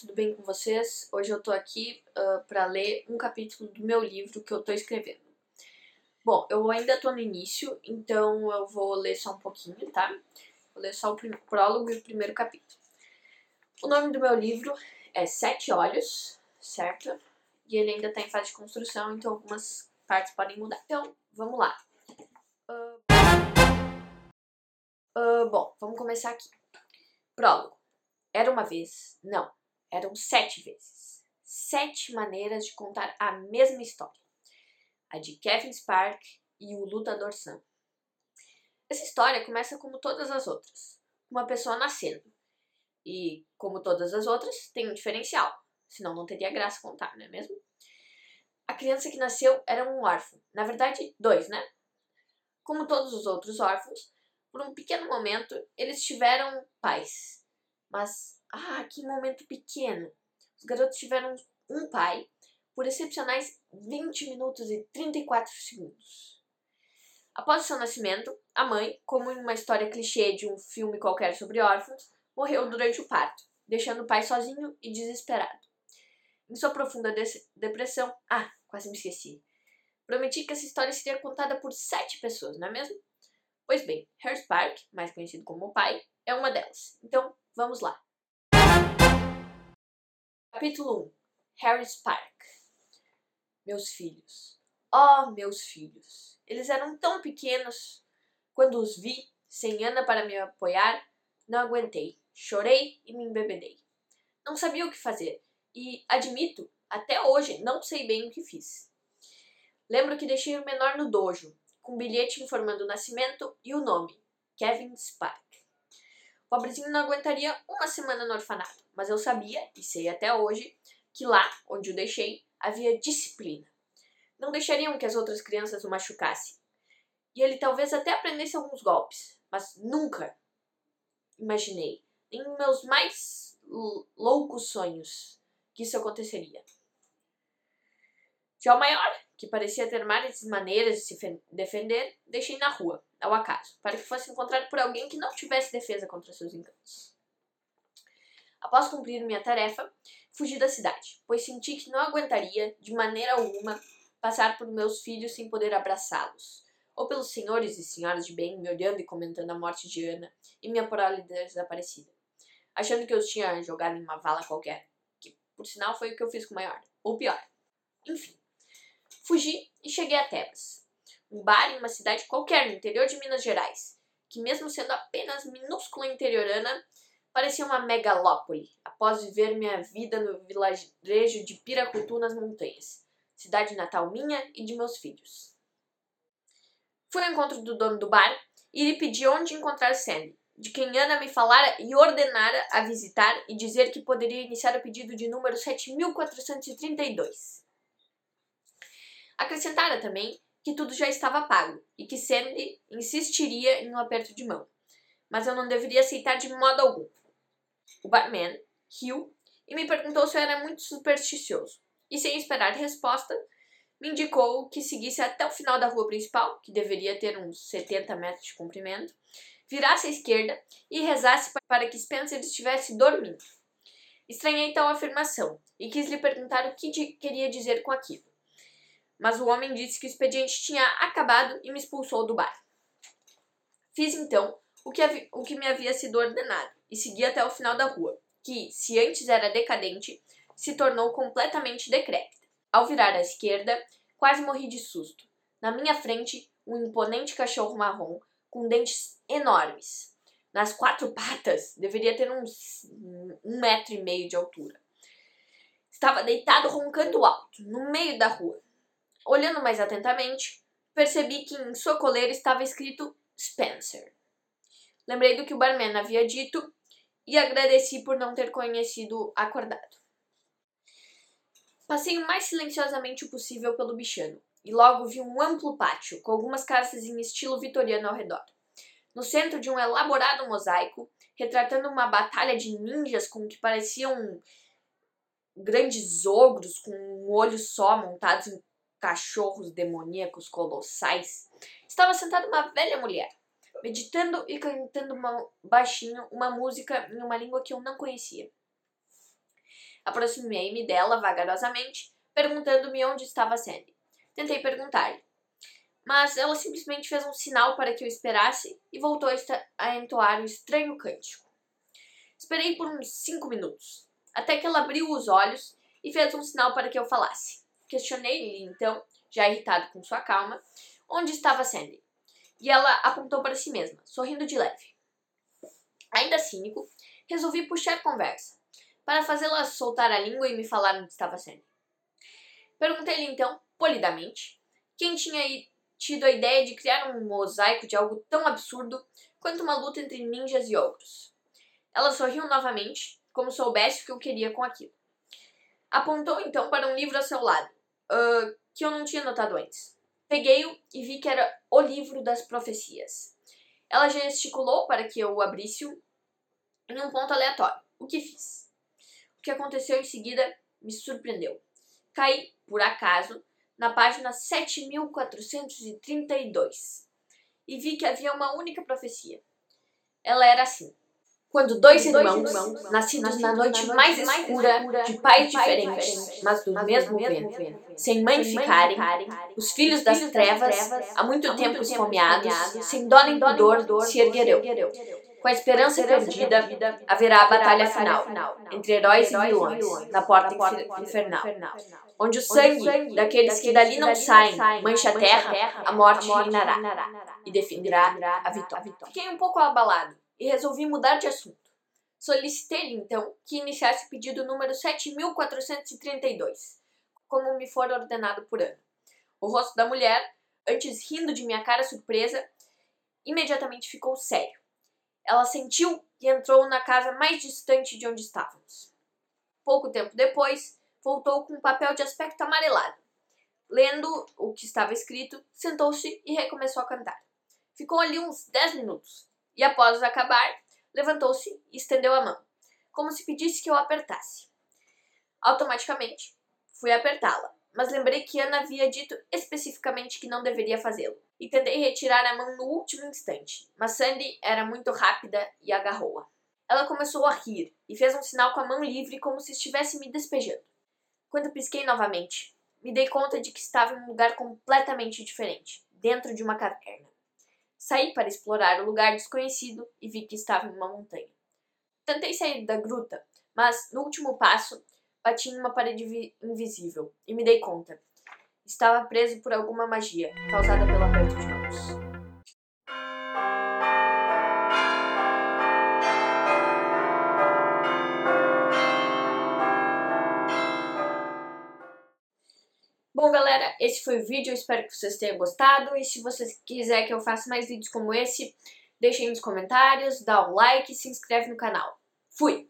tudo bem com vocês? Hoje eu tô aqui uh, para ler um capítulo do meu livro que eu tô escrevendo. Bom, eu ainda tô no início, então eu vou ler só um pouquinho, tá? Vou ler só o prólogo e o primeiro capítulo. O nome do meu livro é Sete Olhos, certo? E ele ainda tá em fase de construção, então algumas partes podem mudar. Então, vamos lá. Uh, uh, bom, vamos começar aqui. Prólogo. Era uma vez, não, eram sete vezes. Sete maneiras de contar a mesma história. A de Kevin Spark e o Lutador Sam. Essa história começa como todas as outras, uma pessoa nascendo. E, como todas as outras, tem um diferencial, senão não teria graça contar, não é mesmo? A criança que nasceu era um órfão, na verdade, dois, né? Como todos os outros órfãos, por um pequeno momento eles tiveram pais, mas, ah, que momento pequeno! Os garotos tiveram um pai por excepcionais 20 minutos e 34 segundos. Após seu nascimento, a mãe, como em uma história clichê de um filme qualquer sobre órfãos, morreu durante o parto, deixando o pai sozinho e desesperado. Em sua profunda depressão, ah, quase me esqueci. Prometi que essa história seria contada por sete pessoas, não é mesmo? Pois bem, Harry Spark, mais conhecido como o pai, é uma delas. Então, Vamos lá. Capítulo 1 Harry's Park Meus filhos. Oh, meus filhos. Eles eram tão pequenos. Quando os vi, sem Ana para me apoiar, não aguentei. Chorei e me embebedei. Não sabia o que fazer e, admito, até hoje não sei bem o que fiz. Lembro que deixei o menor no dojo, com um bilhete informando o nascimento e o nome, Kevin Spark pobrezinho não aguentaria uma semana no orfanato, mas eu sabia, e sei até hoje, que lá, onde o deixei, havia disciplina. Não deixariam que as outras crianças o machucassem. E ele talvez até aprendesse alguns golpes, mas nunca imaginei, nem em meus mais loucos sonhos, que isso aconteceria. O maior, que parecia ter mais maneiras de se defender, deixei na rua, ao acaso, para que fosse encontrado por alguém que não tivesse defesa contra seus encantos. Após cumprir minha tarefa, fugi da cidade, pois senti que não aguentaria, de maneira alguma, passar por meus filhos sem poder abraçá-los, ou pelos senhores e senhoras de bem me olhando e comentando a morte de Ana e minha prole desaparecida, achando que eu os tinha jogado em uma vala qualquer, que, por sinal, foi o que eu fiz com o maior, ou pior. Enfim, Fugi e cheguei a Tebas, um bar em uma cidade qualquer no interior de Minas Gerais, que mesmo sendo apenas minúscula interiorana, parecia uma megalópole, após viver minha vida no vilarejo de Piracutu nas montanhas, cidade natal minha e de meus filhos. Fui ao encontro do dono do bar e lhe pedi onde encontrar Sandy, de quem Ana me falara e ordenara a visitar e dizer que poderia iniciar o pedido de número 7432. Acrescentara também que tudo já estava pago e que Sandy insistiria em um aperto de mão, mas eu não deveria aceitar de modo algum. O barman riu e me perguntou se eu era muito supersticioso, e sem esperar resposta, me indicou que seguisse até o final da rua principal, que deveria ter uns 70 metros de comprimento, virasse à esquerda e rezasse para que Spencer estivesse dormindo. Estranhei tal afirmação e quis lhe perguntar o que queria dizer com aquilo mas o homem disse que o expediente tinha acabado e me expulsou do bar. Fiz então o que, o que me havia sido ordenado e segui até o final da rua, que, se antes era decadente, se tornou completamente decrépita. Ao virar à esquerda, quase morri de susto. Na minha frente, um imponente cachorro marrom com dentes enormes. Nas quatro patas, deveria ter uns um metro e meio de altura. Estava deitado roncando alto, no meio da rua. Olhando mais atentamente, percebi que em sua coleira estava escrito Spencer. Lembrei do que o barman havia dito e agradeci por não ter conhecido acordado. Passei o mais silenciosamente possível pelo bichano e logo vi um amplo pátio com algumas casas em estilo vitoriano ao redor. No centro de um elaborado mosaico, retratando uma batalha de ninjas com o que pareciam grandes ogros com um olho só montados em cachorros demoníacos colossais, estava sentada uma velha mulher, meditando e cantando uma, baixinho uma música em uma língua que eu não conhecia. Aproximei-me dela vagarosamente, perguntando-me onde estava Sandy. Tentei perguntar-lhe, mas ela simplesmente fez um sinal para que eu esperasse e voltou a entoar o estranho cântico. Esperei por uns cinco minutos, até que ela abriu os olhos e fez um sinal para que eu falasse. Questionei-lhe então, já irritado com sua calma, onde estava Sandy. E ela apontou para si mesma, sorrindo de leve. Ainda cínico, resolvi puxar conversa, para fazê-la soltar a língua e me falar onde estava Sandy. Perguntei-lhe então, polidamente, quem tinha tido a ideia de criar um mosaico de algo tão absurdo quanto uma luta entre ninjas e ogros. Ela sorriu novamente, como soubesse o que eu queria com aquilo. Apontou então para um livro ao seu lado, uh, que eu não tinha notado antes. Peguei-o e vi que era o livro das profecias. Ela gesticulou para que eu o abrisse em um ponto aleatório, o que fiz. O que aconteceu em seguida me surpreendeu. Caí, por acaso, na página 7432 e vi que havia uma única profecia. Ela era assim: quando dois irmãos, nascidos na noite mais escura, de pais diferentes, mas do mesmo vento, sem mãe ficarem, os filhos das trevas, há muito tempo esfomeados, sem dó nem pudor, se erguerão. Com a esperança perdida, haverá a batalha final entre heróis e vilões na porta infernal, onde o sangue daqueles que dali não saem mancha a terra, a morte reinará e defenderá a vitória. Fiquei um pouco abalado e resolvi mudar de assunto. Solicitei-lhe, então, que iniciasse o pedido número 7432, como me for ordenado por ano. O rosto da mulher, antes rindo de minha cara surpresa, imediatamente ficou sério. Ela sentiu e entrou na casa mais distante de onde estávamos. Pouco tempo depois, voltou com um papel de aspecto amarelado. Lendo o que estava escrito, sentou-se e recomeçou a cantar. Ficou ali uns dez minutos e, após acabar, levantou-se e estendeu a mão, como se pedisse que eu apertasse. Automaticamente, fui apertá-la, mas lembrei que Ana havia dito especificamente que não deveria fazê-lo e tentei retirar a mão no último instante, mas Sandy era muito rápida e agarrou-a. Ela começou a rir e fez um sinal com a mão livre como se estivesse me despejando. Quando pisquei novamente, me dei conta de que estava em um lugar completamente diferente, dentro de uma caverna. Saí para explorar o lugar desconhecido e vi que estava em uma montanha. Tentei sair da gruta, mas no último passo bati em uma parede invisível e me dei conta estava preso por alguma magia causada pelo aperto de mãos. Bom, galera, esse foi o vídeo. Eu espero que vocês tenham gostado. E se você quiser que eu faça mais vídeos como esse, deixem nos comentários, dá um like e se inscreve no canal. Fui!